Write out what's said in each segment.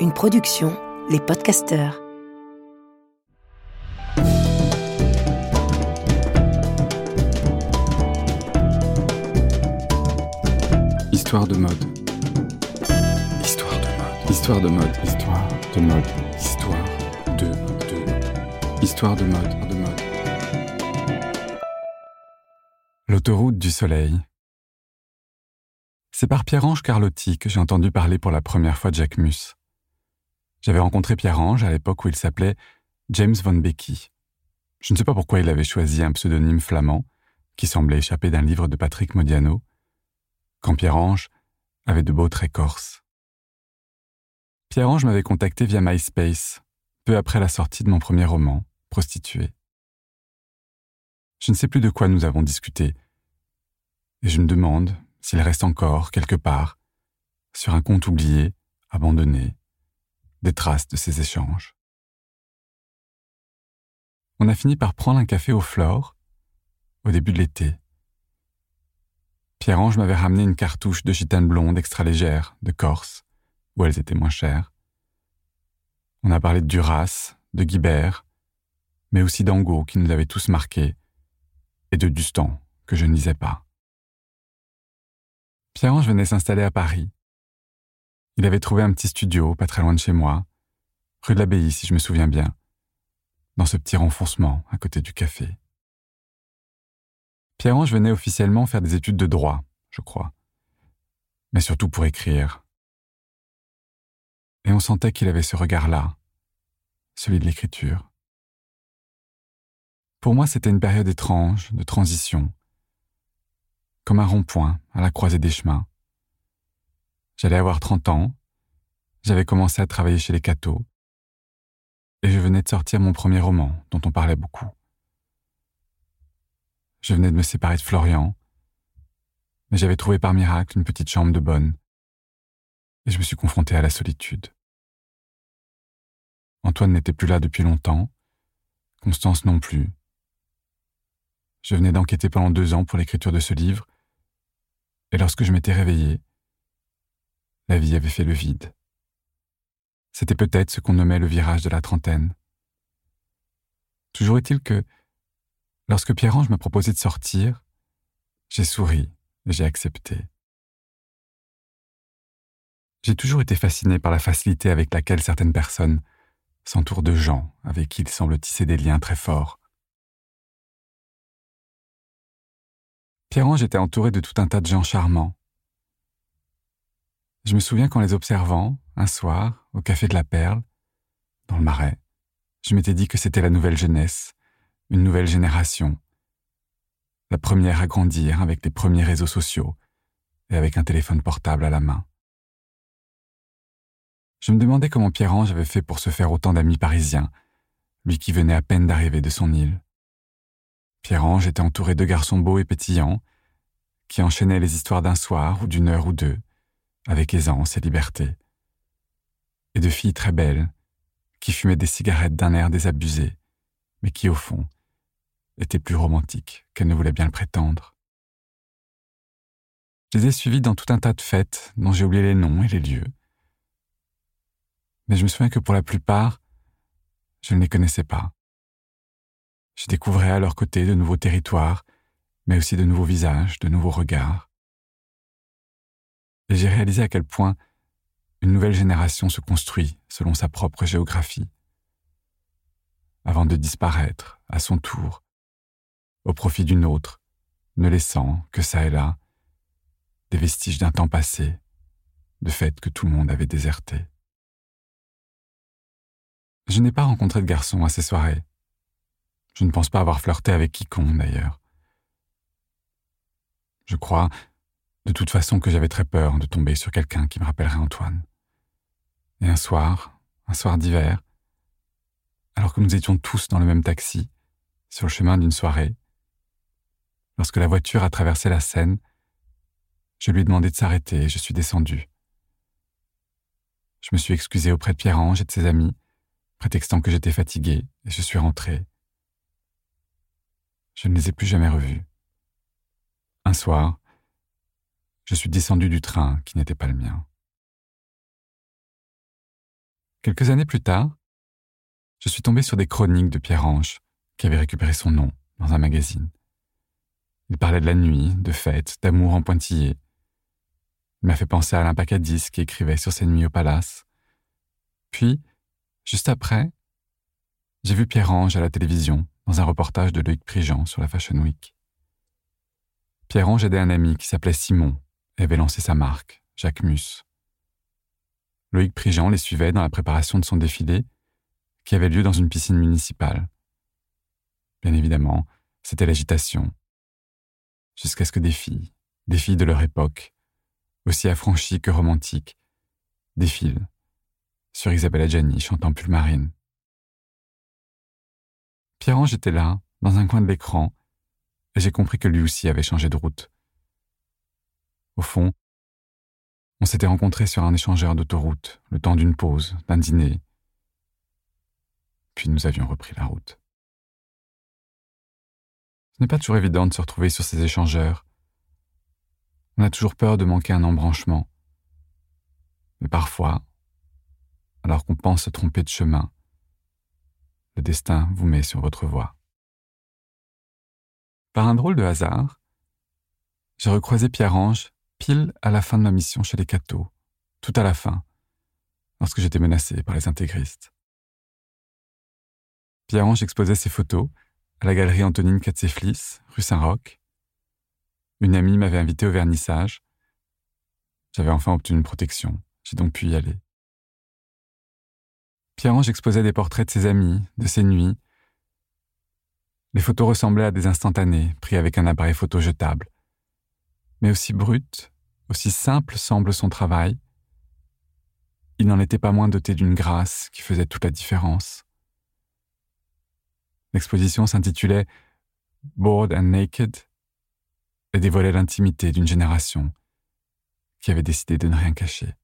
Une production, les podcasteurs. Histoire de mode. Histoire de mode. Histoire de mode. Histoire de mode. Histoire de de. Histoire de mode. De mode. L'autoroute du soleil. C'est par Pierre-Ange Carlotti que j'ai entendu parler pour la première fois de Jacques Mus. J'avais rencontré Pierre-Ange à l'époque où il s'appelait James von Becky. Je ne sais pas pourquoi il avait choisi un pseudonyme flamand, qui semblait échapper d'un livre de Patrick Modiano, quand Pierre-Ange avait de beaux traits corses. Pierre-Ange m'avait contacté via MySpace, peu après la sortie de mon premier roman, Prostituée. Je ne sais plus de quoi nous avons discuté, et je me demande s'il reste encore, quelque part, sur un compte oublié, abandonné, des traces de ces échanges. On a fini par prendre un café au Flore au début de l'été. Pierre-Ange m'avait ramené une cartouche de gitane blonde extra légère, de Corse, où elles étaient moins chères. On a parlé de Duras, de Guibert, mais aussi d'Angot qui nous avait tous marqués, et de Dustan, que je ne lisais pas. Pierre-Ange venait s'installer à Paris. Il avait trouvé un petit studio, pas très loin de chez moi, rue de l'Abbaye si je me souviens bien, dans ce petit renfoncement à côté du café. Pierre-Ange venait officiellement faire des études de droit, je crois, mais surtout pour écrire. Et on sentait qu'il avait ce regard-là, celui de l'écriture. Pour moi, c'était une période étrange, de transition, comme un rond-point à la croisée des chemins. J'allais avoir 30 ans, j'avais commencé à travailler chez les cathos, et je venais de sortir mon premier roman dont on parlait beaucoup. Je venais de me séparer de Florian, mais j'avais trouvé par miracle une petite chambre de bonne, et je me suis confronté à la solitude. Antoine n'était plus là depuis longtemps, Constance non plus. Je venais d'enquêter pendant deux ans pour l'écriture de ce livre, et lorsque je m'étais réveillé, la vie avait fait le vide. C'était peut-être ce qu'on nommait le virage de la trentaine. Toujours est-il que, lorsque Pierre-Ange m'a proposé de sortir, j'ai souri et j'ai accepté. J'ai toujours été fasciné par la facilité avec laquelle certaines personnes s'entourent de gens avec qui ils semblent tisser des liens très forts. Pierre-Ange était entouré de tout un tas de gens charmants. Je me souviens qu'en les observant, un soir, au Café de la Perle, dans le Marais, je m'étais dit que c'était la nouvelle jeunesse, une nouvelle génération, la première à grandir avec les premiers réseaux sociaux et avec un téléphone portable à la main. Je me demandais comment Pierre-Ange avait fait pour se faire autant d'amis parisiens, lui qui venait à peine d'arriver de son île. Pierre-Ange était entouré de garçons beaux et pétillants, qui enchaînaient les histoires d'un soir ou d'une heure ou deux, avec aisance et liberté, et de filles très belles, qui fumaient des cigarettes d'un air désabusé, mais qui, au fond, étaient plus romantiques qu'elles ne voulaient bien le prétendre. Je les ai suivies dans tout un tas de fêtes dont j'ai oublié les noms et les lieux. Mais je me souviens que pour la plupart, je ne les connaissais pas. Je découvrais à leur côté de nouveaux territoires, mais aussi de nouveaux visages, de nouveaux regards. Et j'ai réalisé à quel point une nouvelle génération se construit selon sa propre géographie, avant de disparaître, à son tour, au profit d'une autre, ne laissant que ça et là des vestiges d'un temps passé, de fait que tout le monde avait déserté. Je n'ai pas rencontré de garçon à ces soirées, je ne pense pas avoir flirté avec quiconque d'ailleurs. Je crois, de toute façon, que j'avais très peur de tomber sur quelqu'un qui me rappellerait Antoine. Et un soir, un soir d'hiver, alors que nous étions tous dans le même taxi, sur le chemin d'une soirée, lorsque la voiture a traversé la Seine, je lui ai demandé de s'arrêter et je suis descendu. Je me suis excusé auprès de Pierre-Ange et de ses amis, prétextant que j'étais fatigué, et je suis rentré. Je ne les ai plus jamais revus. Un soir, je suis descendu du train qui n'était pas le mien. Quelques années plus tard, je suis tombé sur des chroniques de Pierre-Ange, qui avait récupéré son nom dans un magazine. Il parlait de la nuit, de fêtes, d'amour en pointillé. Il m'a fait penser à Alain Pacadis qui écrivait sur ses nuits au palace. Puis, juste après, j'ai vu Pierre-Ange à la télévision dans un reportage de Loïc Prigent sur la Fashion Week. Pierre-Ange aidait un ami qui s'appelait Simon et avait lancé sa marque, Jacques Mus. Loïc Prigent les suivait dans la préparation de son défilé qui avait lieu dans une piscine municipale. Bien évidemment, c'était l'agitation. Jusqu'à ce que des filles, des filles de leur époque, aussi affranchies que romantiques, défilent sur Isabelle Adjani chantant Pulmarine. Pierre-Ange était là, dans un coin de l'écran, et j'ai compris que lui aussi avait changé de route. Au fond, on s'était rencontrés sur un échangeur d'autoroute, le temps d'une pause, d'un dîner, puis nous avions repris la route. Ce n'est pas toujours évident de se retrouver sur ces échangeurs. On a toujours peur de manquer un embranchement. Mais parfois, alors qu'on pense se tromper de chemin, destin vous met sur votre voie. Par un drôle de hasard, j'ai recroisé Pierre-Ange pile à la fin de ma mission chez les cathos, tout à la fin, lorsque j'étais menacé par les intégristes. Pierre-Ange exposait ses photos à la galerie Antonine Katseflis, rue Saint-Roch. Une amie m'avait invité au vernissage. J'avais enfin obtenu une protection. J'ai donc pu y aller. Pierre-Ange exposait des portraits de ses amis, de ses nuits. Les photos ressemblaient à des instantanés pris avec un appareil photo jetable. Mais aussi brut, aussi simple semble son travail, il n'en était pas moins doté d'une grâce qui faisait toute la différence. L'exposition s'intitulait Bored and Naked et dévoilait l'intimité d'une génération qui avait décidé de ne rien cacher.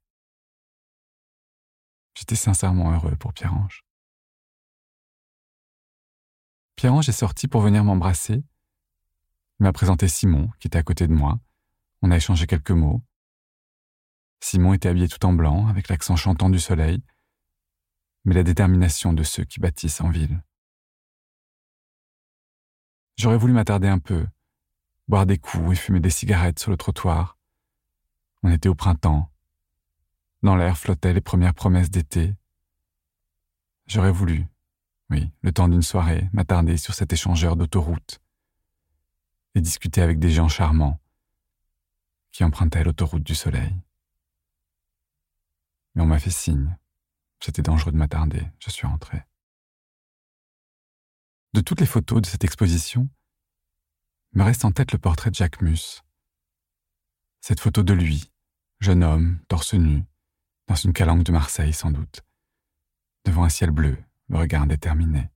J'étais sincèrement heureux pour Pierre-Ange. Pierre-Ange est sorti pour venir m'embrasser. Il m'a présenté Simon, qui était à côté de moi. On a échangé quelques mots. Simon était habillé tout en blanc, avec l'accent chantant du soleil, mais la détermination de ceux qui bâtissent en ville. J'aurais voulu m'attarder un peu, boire des coups et fumer des cigarettes sur le trottoir. On était au printemps. Dans l'air flottaient les premières promesses d'été. J'aurais voulu, oui, le temps d'une soirée, m'attarder sur cet échangeur d'autoroute et discuter avec des gens charmants qui empruntaient l'autoroute du soleil. Mais on m'a fait signe. C'était dangereux de m'attarder. Je suis rentré. De toutes les photos de cette exposition, me reste en tête le portrait de Jacques Mus. Cette photo de lui, jeune homme, torse nu, dans une calanque de Marseille sans doute, devant un ciel bleu, le regard déterminé.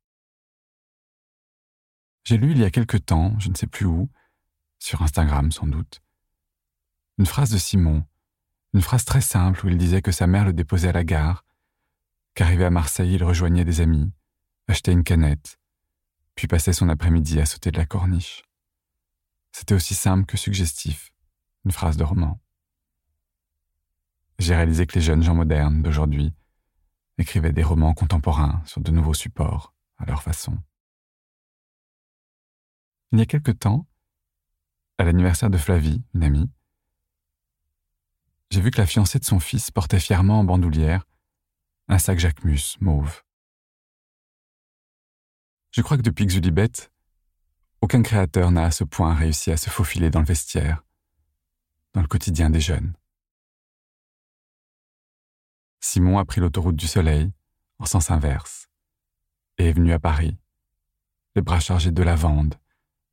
J'ai lu il y a quelque temps, je ne sais plus où, sur Instagram sans doute, une phrase de Simon, une phrase très simple où il disait que sa mère le déposait à la gare, qu'arrivé à Marseille il rejoignait des amis, achetait une canette, puis passait son après-midi à sauter de la corniche. C'était aussi simple que suggestif, une phrase de roman. J'ai réalisé que les jeunes gens modernes d'aujourd'hui écrivaient des romans contemporains sur de nouveaux supports, à leur façon. Il y a quelque temps, à l'anniversaire de Flavie, une amie, j'ai vu que la fiancée de son fils portait fièrement en bandoulière un sac Jacquemus mauve. Je crois que depuis Xulibet, aucun créateur n'a à ce point réussi à se faufiler dans le vestiaire, dans le quotidien des jeunes. Simon a pris l'autoroute du soleil, en sens inverse, et est venu à Paris, les bras chargés de lavande,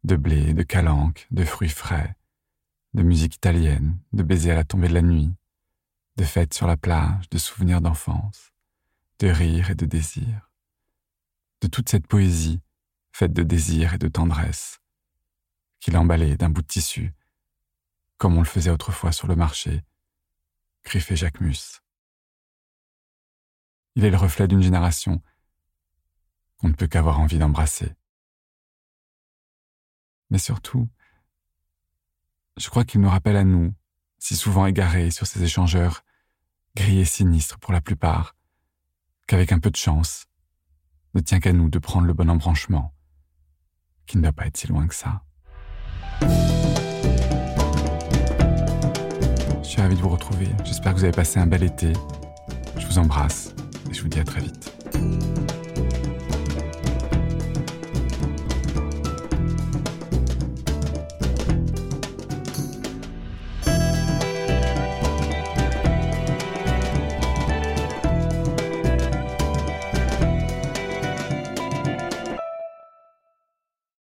de blé, de calanques, de fruits frais, de musique italienne, de baisers à la tombée de la nuit, de fêtes sur la plage, de souvenirs d'enfance, de rires et de désirs de toute cette poésie faite de désir et de tendresse, qu'il emballait d'un bout de tissu, comme on le faisait autrefois sur le marché, griffé Jacques Mus. Il est le reflet d'une génération qu'on ne peut qu'avoir envie d'embrasser. Mais surtout, je crois qu'il nous rappelle à nous, si souvent égarés sur ces échangeurs, gris et sinistres pour la plupart, qu'avec un peu de chance, ne tient qu'à nous de prendre le bon embranchement, qui ne doit pas être si loin que ça. Je suis ravi de vous retrouver. J'espère que vous avez passé un bel été. Je vous embrasse et je vous dis à très vite.